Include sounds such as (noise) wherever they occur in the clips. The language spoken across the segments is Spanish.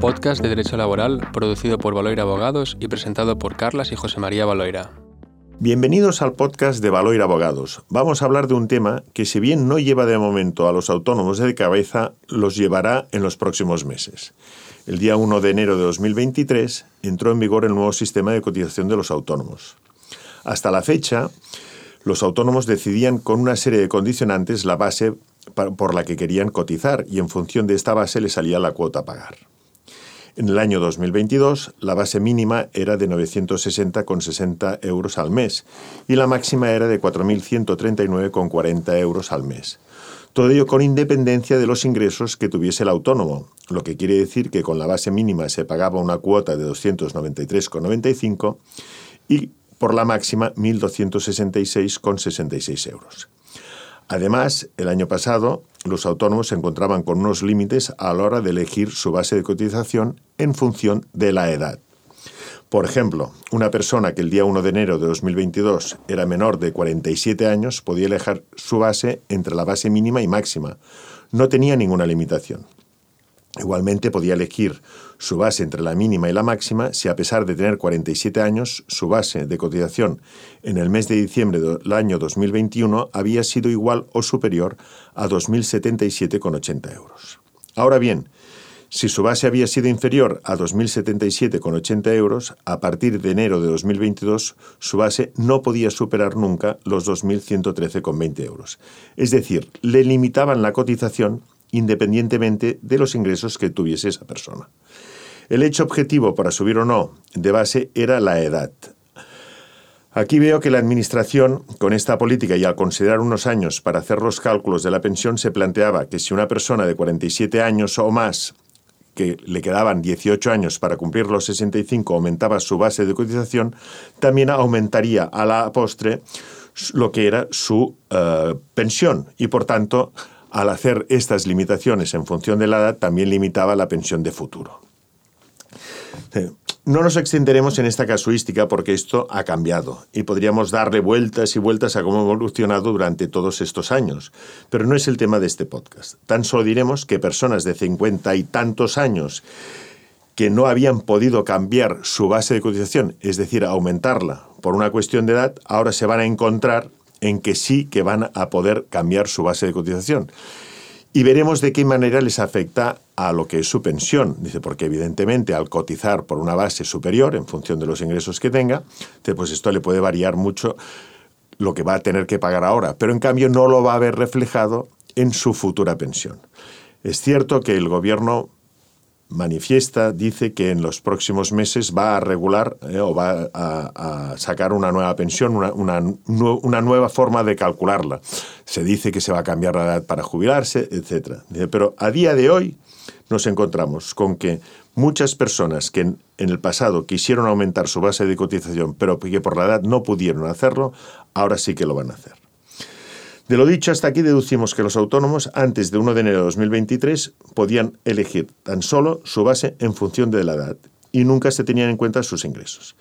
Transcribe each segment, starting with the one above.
podcast de Derecho Laboral producido por Valoira Abogados y presentado por Carlas y José María Valoira. Bienvenidos al podcast de Valoira Abogados. Vamos a hablar de un tema que si bien no lleva de momento a los autónomos de cabeza, los llevará en los próximos meses. El día 1 de enero de 2023 entró en vigor el nuevo sistema de cotización de los autónomos. Hasta la fecha, los autónomos decidían con una serie de condicionantes la base por la que querían cotizar y en función de esta base les salía la cuota a pagar. En el año 2022, la base mínima era de 960,60 euros al mes y la máxima era de 4.139,40 euros al mes. Todo ello con independencia de los ingresos que tuviese el autónomo, lo que quiere decir que con la base mínima se pagaba una cuota de 293,95 y por la máxima 1.266,66 euros. Además, el año pasado, los autónomos se encontraban con unos límites a la hora de elegir su base de cotización en función de la edad. Por ejemplo, una persona que el día 1 de enero de 2022 era menor de 47 años podía elegir su base entre la base mínima y máxima. No tenía ninguna limitación. Igualmente podía elegir su base entre la mínima y la máxima si a pesar de tener 47 años, su base de cotización en el mes de diciembre del año 2021 había sido igual o superior a 2.077,80 euros. Ahora bien, si su base había sido inferior a 2.077,80 euros, a partir de enero de 2022 su base no podía superar nunca los 2.113,20 euros. Es decir, le limitaban la cotización independientemente de los ingresos que tuviese esa persona. El hecho objetivo para subir o no de base era la edad. Aquí veo que la Administración, con esta política y al considerar unos años para hacer los cálculos de la pensión, se planteaba que si una persona de 47 años o más, que le quedaban 18 años para cumplir los 65, aumentaba su base de cotización, también aumentaría a la postre lo que era su eh, pensión y, por tanto, al hacer estas limitaciones en función de la edad, también limitaba la pensión de futuro. No nos extenderemos en esta casuística porque esto ha cambiado y podríamos darle vueltas y vueltas a cómo ha evolucionado durante todos estos años, pero no es el tema de este podcast. Tan solo diremos que personas de cincuenta y tantos años que no habían podido cambiar su base de cotización, es decir, aumentarla por una cuestión de edad, ahora se van a encontrar en que sí que van a poder cambiar su base de cotización. Y veremos de qué manera les afecta a lo que es su pensión. Dice, porque evidentemente al cotizar por una base superior en función de los ingresos que tenga, pues esto le puede variar mucho lo que va a tener que pagar ahora, pero en cambio no lo va a ver reflejado en su futura pensión. Es cierto que el gobierno manifiesta, dice que en los próximos meses va a regular eh, o va a, sacar una nueva pensión, una, una, nueva forma de calcularla. Se dice que se va a cambiar la edad para jubilarse, etc. Pero a día de hoy nos encontramos con que muchas personas que en, en el pasado quisieron aumentar su base de cotización, pero que por la edad no pudieron hacerlo, ahora sí que lo van a hacer. De lo dicho hasta aquí deducimos que los autónomos antes de 1 de enero de 2023 podían elegir tan solo su base en función de la edad y nunca se tenían en cuenta sus ingresos.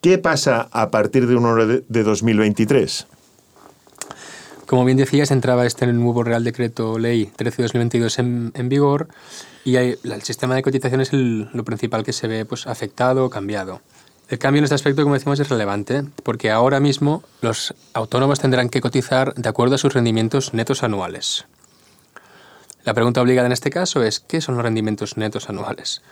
¿Qué pasa a partir de 1 de 2023? Como bien decías, entraba este nuevo Real Decreto Ley 13-2022 en, en, vigor y el sistema de cotización es lo principal que se ve pues, afectado o cambiado. El cambio en este aspecto, como decimos, es relevante porque ahora mismo los autónomos tendrán que cotizar de acuerdo a sus rendimientos netos anuales. La pregunta obligada en este caso es, ¿qué son los rendimientos netos anuales?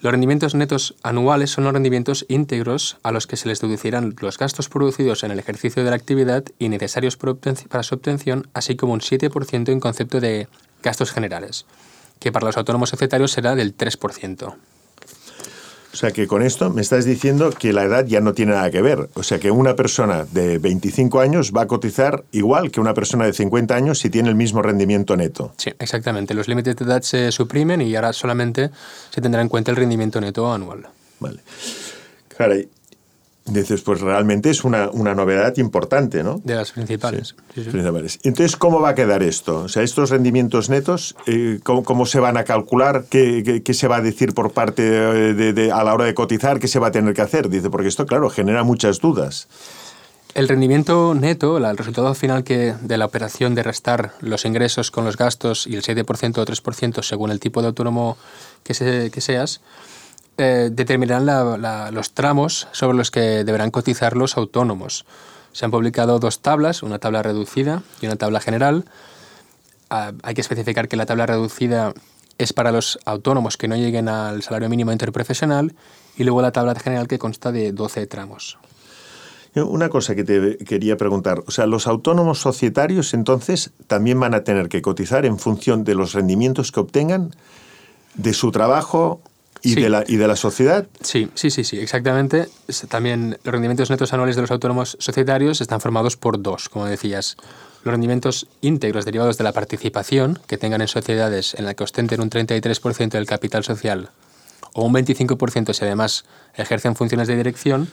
Los rendimientos netos anuales son los rendimientos íntegros a los que se les deducirán los gastos producidos en el ejercicio de la actividad y necesarios para su obtención, así como un 7% en concepto de gastos generales, que para los autónomos societarios será del 3%. O sea que con esto me estás diciendo que la edad ya no tiene nada que ver. O sea que una persona de 25 años va a cotizar igual que una persona de 50 años si tiene el mismo rendimiento neto. Sí, exactamente. Los límites de edad se suprimen y ahora solamente se tendrá en cuenta el rendimiento neto anual. Vale. Caray, Dices, pues realmente es una, una, novedad importante, ¿no? De las principales. Sí, principales. Entonces, ¿cómo va a quedar esto? O sea, estos rendimientos netos, eh, ¿cómo, se van a calcular? ¿Qué, qué, se va a decir por parte de, a la hora de cotizar? ¿Qué se va a tener que hacer? Dice, porque esto, claro, genera muchas dudas. El rendimiento neto, el resultado final que, de la operación de restar los ingresos con los gastos y el 7% o 3% según el tipo de autónomo que, seas, eh, determinarán los tramos sobre los que deberán cotizar los autónomos. Se han publicado dos tablas, una tabla reducida y una tabla general. Ah, hay que especificar que la tabla reducida es para los autónomos que no lleguen al salario mínimo interprofesional y luego la tabla general que consta de 12 tramos. Una cosa que te quería preguntar, o sea, los autónomos societarios entonces también van a tener que cotizar en función de los rendimientos que obtengan de su trabajo y, de, la, y de la sociedad. Sí, sí, sí, sí, exactamente. También los rendimientos netos anuales de los autónomos societarios están formados por dos, como decías. Los rendimientos íntegros derivados de la participación que tengan en sociedades en las que ostenten un 33% del capital social o un 25% si además ejercen funciones de dirección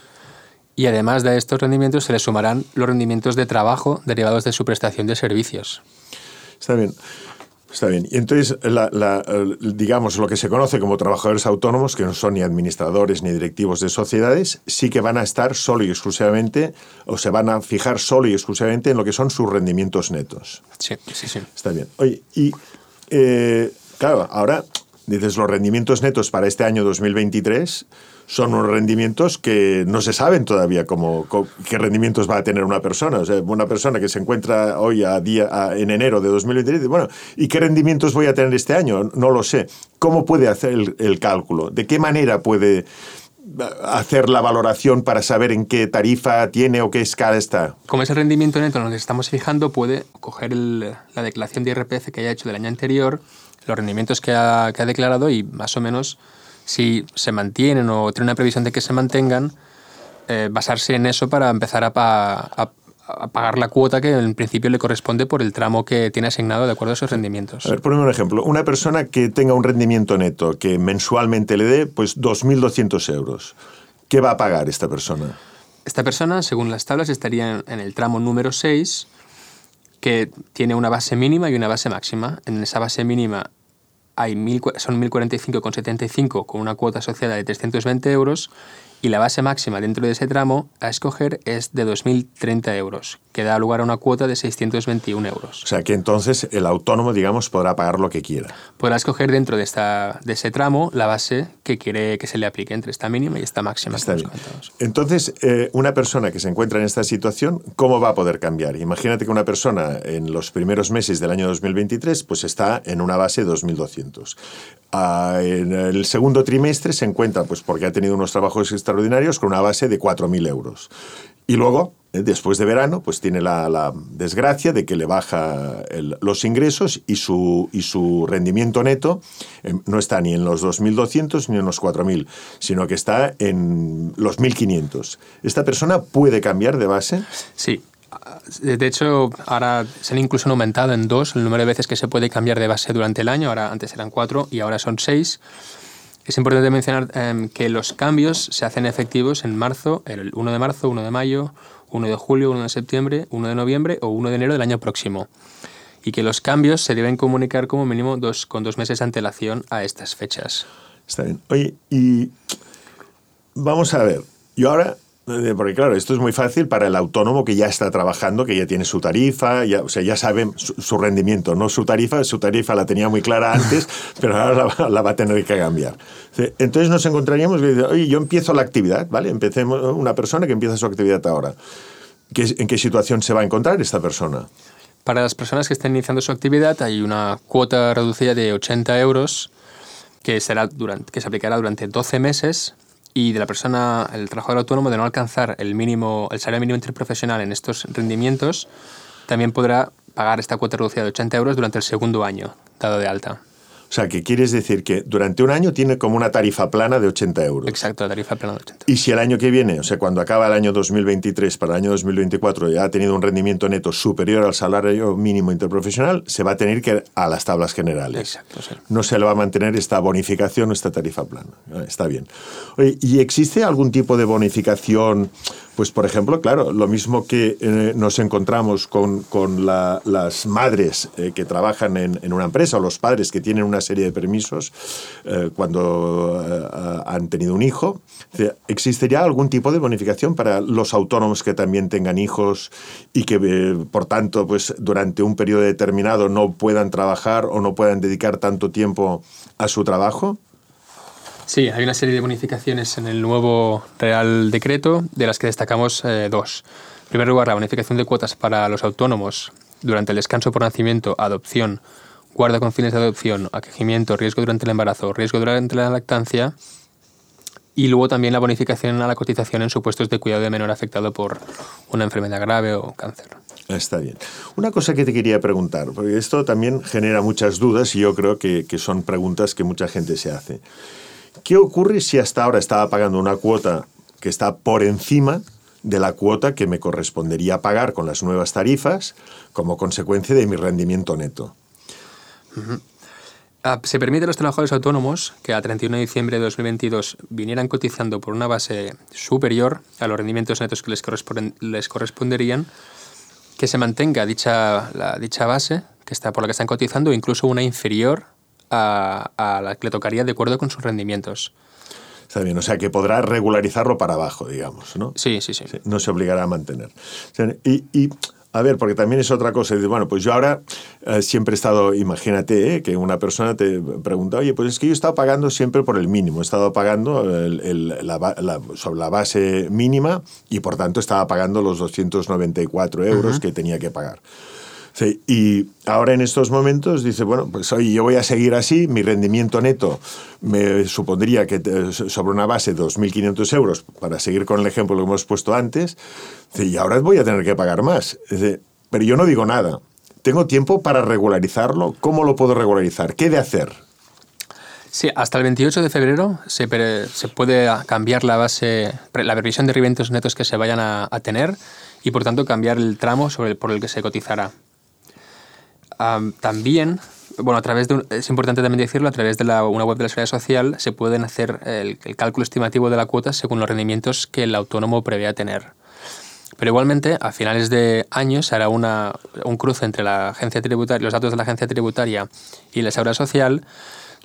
y además de estos rendimientos se le sumarán los rendimientos de trabajo derivados de su prestación de servicios. Está bien. Está bien. Y entonces, digamos, lo que se conoce como trabajadores autónomos, que no son ni administradores ni directivos de sociedades, sí que van a estar solo y exclusivamente, o se van a fijar solo y exclusivamente en lo que son sus rendimientos netos. Sí, sí, sí. Está bien. Oye, y eh, claro, ahora dices los rendimientos netos para este año 2023 son unos rendimientos que no se saben todavía cómo, qué rendimientos va a tener una persona. O una persona que se encuentra hoy a día, en enero de 2023, bueno, ¿y qué rendimientos voy a tener este año? No lo sé. ¿Cómo puede hacer el, cálculo? ¿De qué manera puede hacer la valoración para saber en qué tarifa tiene o qué escala está? Como es el rendimiento neto en estamos fijando, puede coger la declaración de IRPF que haya hecho del año anterior, los rendimientos que ha, que ha declarado y más o menos si se mantienen o tiene una previsión de que se mantengan, eh, basarse en eso para empezar a, pagar la cuota que en principio le corresponde por el tramo que tiene asignado de acuerdo a sus rendimientos. A ver, ponme un ejemplo. Una persona que tenga un rendimiento neto que mensualmente le dé pues 2.200 euros, ¿qué va a pagar esta persona? Esta persona, según las tablas, estaría en el tramo número 6, que tiene una base mínima y una base máxima. En esa base mínima hay mil, son 1.045,75 con una cuota asociada de 320 euros y la base máxima dentro de ese tramo a escoger es de 2.030 euros, que da lugar a una cuota de 621 euros. O sea que entonces el autónomo, digamos, podrá pagar lo que quiera. Podrá escoger dentro de, esta, de ese tramo la base que quiere que se le aplique entre esta mínima y esta máxima. Está bien. Entonces, eh, una persona que se encuentra en esta situación, ¿cómo va a poder cambiar? Imagínate que una persona en los primeros meses del año 2023 pues está en una base de 2.200. Ah, en el segundo trimestre se encuentra, pues porque ha tenido unos trabajos extraordinarios, con una base de 4.000 euros. Y luego, eh, después de verano, pues tiene la, desgracia de que le baja los ingresos y su, y su rendimiento neto eh, no está ni en los 2.200 ni en los 4.000, sino que está en los 1.500. ¿Esta persona puede cambiar de base? Sí, de hecho, ahora se han incluso aumentado en dos el número de veces que se puede cambiar de base durante el año. Ahora antes eran cuatro y ahora son seis. Es importante mencionar em, que los cambios se hacen efectivos en marzo, el 1 de marzo, 1 de mayo, 1 de julio, 1 de septiembre, 1 de noviembre o 1 de enero del año próximo. Y que los cambios se deben comunicar como mínimo dos, con dos meses de antelación a estas fechas. Está bien. Oye, y vamos a ver. Yo ahora porque claro, esto es muy fácil para el autónomo que ya está trabajando, que ya tiene su tarifa, ya, o sea, ya sabe su, rendimiento, no su tarifa, su tarifa la tenía muy clara antes, (laughs) pero ahora la, va a tener que cambiar. Entonces nos encontraríamos y oye, yo empiezo la actividad, ¿vale? Empecemos una persona que empieza su actividad ahora. ¿En qué situación se va a encontrar esta persona? Para las personas que estén iniciando su actividad hay una cuota reducida de 80 euros que, será durante, que se aplicará durante 12 meses y de la persona, el trabajador autónomo, de no alcanzar el mínimo, el salario mínimo interprofesional en estos rendimientos, también podrá pagar esta cuota reducida de 80 euros durante el segundo año, dado de alta. O sea, que quieres decir que durante un año tiene como una tarifa plana de 80 euros. Exacto, la tarifa plana de 80. Y si el año que viene, o sea, cuando acaba el año 2023 para el año 2024 ya ha tenido un rendimiento neto superior al salario mínimo interprofesional, se va a tener que ir a las tablas generales. Exacto, sí. No se le va a mantener esta bonificación o esta tarifa plana. Está bien. Oye, ¿y existe algún tipo de bonificación Pues, por ejemplo, claro, lo mismo que eh, nos encontramos con, con las madres eh, que trabajan en, una empresa o los padres que tienen una serie de permisos eh, cuando han tenido un hijo, ¿existiría algún tipo de bonificación para los autónomos que también tengan hijos y que, por tanto, pues durante un periodo determinado no puedan trabajar o no puedan dedicar tanto tiempo a su trabajo? Sí, hay una serie de bonificaciones en el nuevo Real Decreto, de las que destacamos eh, dos. En primer lugar, la bonificación de cuotas para los autónomos durante el descanso por nacimiento, adopción, guarda con fines de adopción, acogimiento, riesgo durante el embarazo, riesgo durante la lactancia. Y luego también la bonificación a la cotización en supuestos de cuidado de menor afectado por una enfermedad grave o cáncer. Está bien. Una cosa que te quería preguntar, porque esto también genera muchas dudas y yo creo que son preguntas que mucha gente se hace. ¿Qué ocurre si hasta ahora estaba pagando una cuota que está por encima de la cuota que me correspondería pagar con las nuevas tarifas como consecuencia de mi rendimiento neto? Ah, se permite a los trabajadores autónomos que a 31 de diciembre de 2022 vinieran cotizando por una base superior a los rendimientos netos que les, corresponderían, que se mantenga dicha, la, dicha base que está por la que están cotizando, incluso una inferior a, la que le tocaría de acuerdo con sus rendimientos. Está bien, o sea que podrá regularizarlo para abajo, digamos, ¿no? Sí, sí, sí. no se obligará a mantener. y, a ver, porque también es otra cosa. Bueno, pues yo ahora eh, siempre he estado, imagínate, eh, que una persona te pregunta, oye, pues es que yo he estado pagando siempre por el mínimo, he estado pagando sobre la base mínima y por tanto estaba pagando los 294 euros que tenía que pagar. Sí, y ahora en estos momentos dice, bueno, pues oye, yo voy a seguir así, mi rendimiento neto me supondría que sobre una base de 2.500 euros, para seguir con el ejemplo que hemos puesto antes, y ahora voy a tener que pagar más. pero yo no digo nada. ¿Tengo tiempo para regularizarlo? ¿Cómo lo puedo regularizar? ¿Qué de hacer? Sí, hasta el 28 de febrero se, puede cambiar la base, la previsión de rendimientos netos que se vayan a, tener y por tanto cambiar el tramo sobre por el que se cotizará también, bueno, a través de, es importante también decirlo, a través de la, una web de la Seguridad Social se pueden hacer el, cálculo estimativo de la cuota según los rendimientos que el autónomo prevea tener. Pero igualmente, a finales de año se hará una, un cruce entre la agencia tributaria, los datos de la agencia tributaria y la Seguridad Social,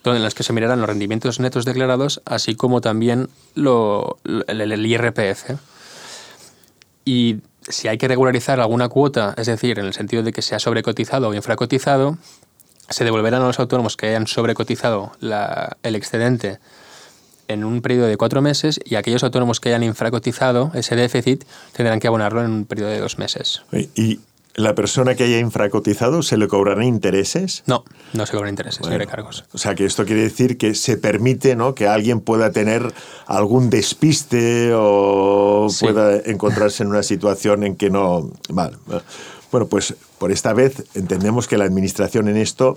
donde en los que se mirarán los rendimientos netos declarados, así como también el, el IRPF. Y si hay que regularizar alguna cuota, es decir, en el sentido de que sea sobrecotizado o infracotizado, se devolverán a los autónomos que hayan sobrecotizado el excedente en un periodo de cuatro meses y aquellos autónomos que hayan infracotizado ese déficit tendrán que abonarlo en un periodo de dos meses. ¿Y la persona que haya infracotizado se le cobrarán intereses? No, no se cobran intereses, bueno, cargos. O sea que esto quiere decir que se permite ¿no? que alguien pueda tener algún despiste o pueda encontrarse en una situación en que no. Vale. Bueno, pues por esta vez entendemos que la administración en esto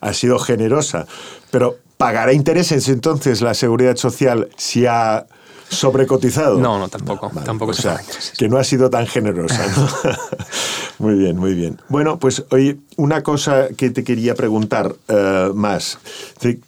ha sido generosa, pero ¿pagará intereses entonces la seguridad social si ha sobrecotizado. No, no, tampoco. tampoco o sea, que no ha sido tan generosa. (laughs) (laughs) muy bien, muy bien. Bueno, pues oye, una cosa que te quería preguntar eh, más.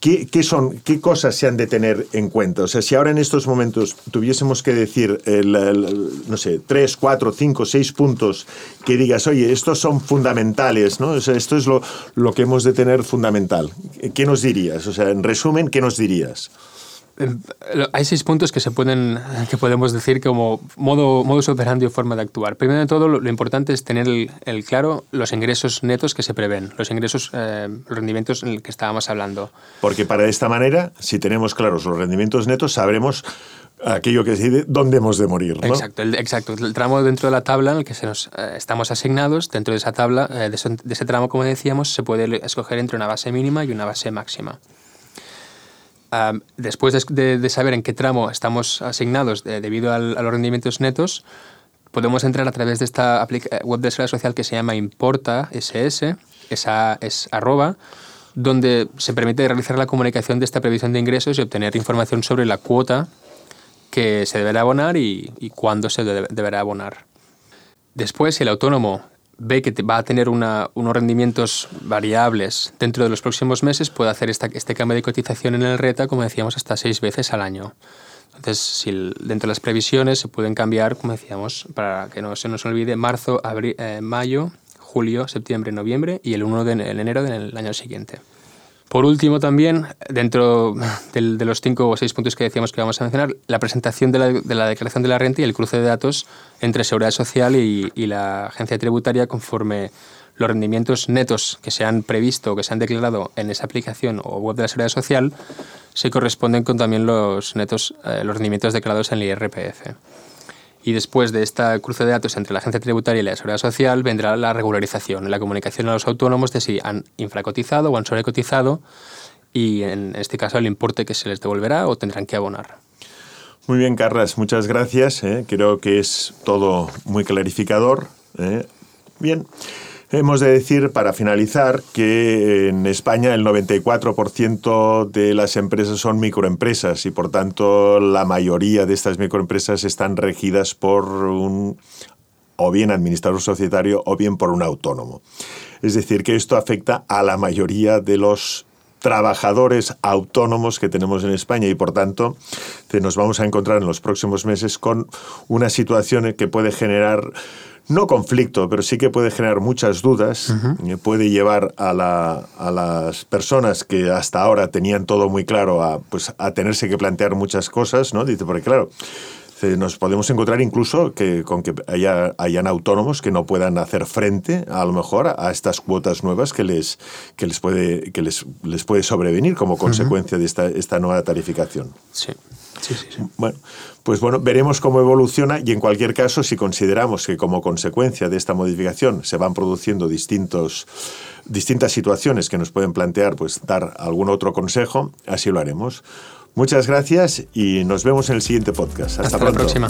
¿Qué, son, ¿Qué cosas se han de tener en cuenta? O sea, si ahora en estos momentos tuviésemos que decir, no sé, tres, cuatro, cinco, seis puntos que digas, oye, estos son fundamentales, ¿no? O sea, esto es lo, lo que hemos de tener fundamental. ¿Qué nos dirías? O sea, en resumen, ¿qué nos dirías? Hay seis puntos que se pueden que podemos decir como modo modus operandi o forma de actuar. Primero de todo, lo, importante es tener el, claro los ingresos netos que se prevén, los ingresos, eh, los rendimientos en el que estábamos hablando. Porque para esta manera, si tenemos claros los rendimientos netos, sabremos aquello que decide dónde hemos de morir. ¿no? Exacto, el, exacto. El tramo dentro de la tabla en el que se nos, eh, estamos asignados, dentro de esa tabla, eh, de, ese, tramo, como decíamos, se puede escoger entre una base mínima y una base máxima después de, saber en qué tramo estamos asignados debido a los rendimientos netos, podemos entrar a través de esta eh, web de seguridad social que se llama Importa SS, esa es arroba, donde se permite realizar la comunicación de esta previsión de ingresos y obtener información sobre la cuota que se deberá abonar y, y cuándo se deberá abonar. Después, si el autónomo ve que va a tener unos rendimientos variables dentro de los próximos meses, puede hacer esta, este cambio de cotización en el RETA, como decíamos, hasta seis veces al año. Entonces, si dentro de las previsiones se pueden cambiar, como decíamos, para que no se nos olvide, marzo, abril, eh, mayo, julio, septiembre, noviembre y el 1 de enero del año siguiente. Por último, también, dentro de los cinco o seis puntos que decíamos que vamos a mencionar, la presentación de la, declaración de la renta y el cruce de datos entre Seguridad Social y, la agencia tributaria conforme los rendimientos netos que se han previsto o que se han declarado en esa aplicación o web de la Seguridad Social se corresponden con también los netos, eh, los rendimientos declarados en el IRPF. Y después de esta cruce de datos entre la agencia tributaria y la seguridad social vendrá la regularización, la comunicación a los autónomos de si han infracotizado o han sobrecotizado y en este caso el importe que se les devolverá o tendrán que abonar. Muy bien, Carlas, muchas gracias. ¿eh? Creo que es todo muy clarificador. ¿eh? Bien. Hemos de decir, para finalizar, que en España el 94% de las empresas son microempresas y, por tanto, la mayoría de estas microempresas están regidas por un o bien administrador societario o bien por un autónomo. Es decir, que esto afecta a la mayoría de los trabajadores autónomos que tenemos en España y por tanto nos vamos a encontrar en los próximos meses con una situación que puede generar no conflicto, pero sí que puede generar muchas dudas, puede llevar a, las personas que hasta ahora tenían todo muy claro a, pues, a tenerse que plantear muchas cosas, ¿no? Dice, porque claro, nos podemos encontrar incluso que con que haya, hayan autónomos que no puedan hacer frente a lo mejor a, estas cuotas nuevas que les, que les, puede, que les, les puede sobrevenir como consecuencia de esta, esta nueva tarificación. Sí. Sí, sí, sí. Bueno, pues bueno, veremos cómo evoluciona y en cualquier caso, si consideramos que como consecuencia de esta modificación se van produciendo distintos, distintas situaciones que nos pueden plantear, pues dar algún otro consejo, así lo haremos. Muchas gracias y nos vemos en el siguiente podcast. Hasta, Hasta la próxima.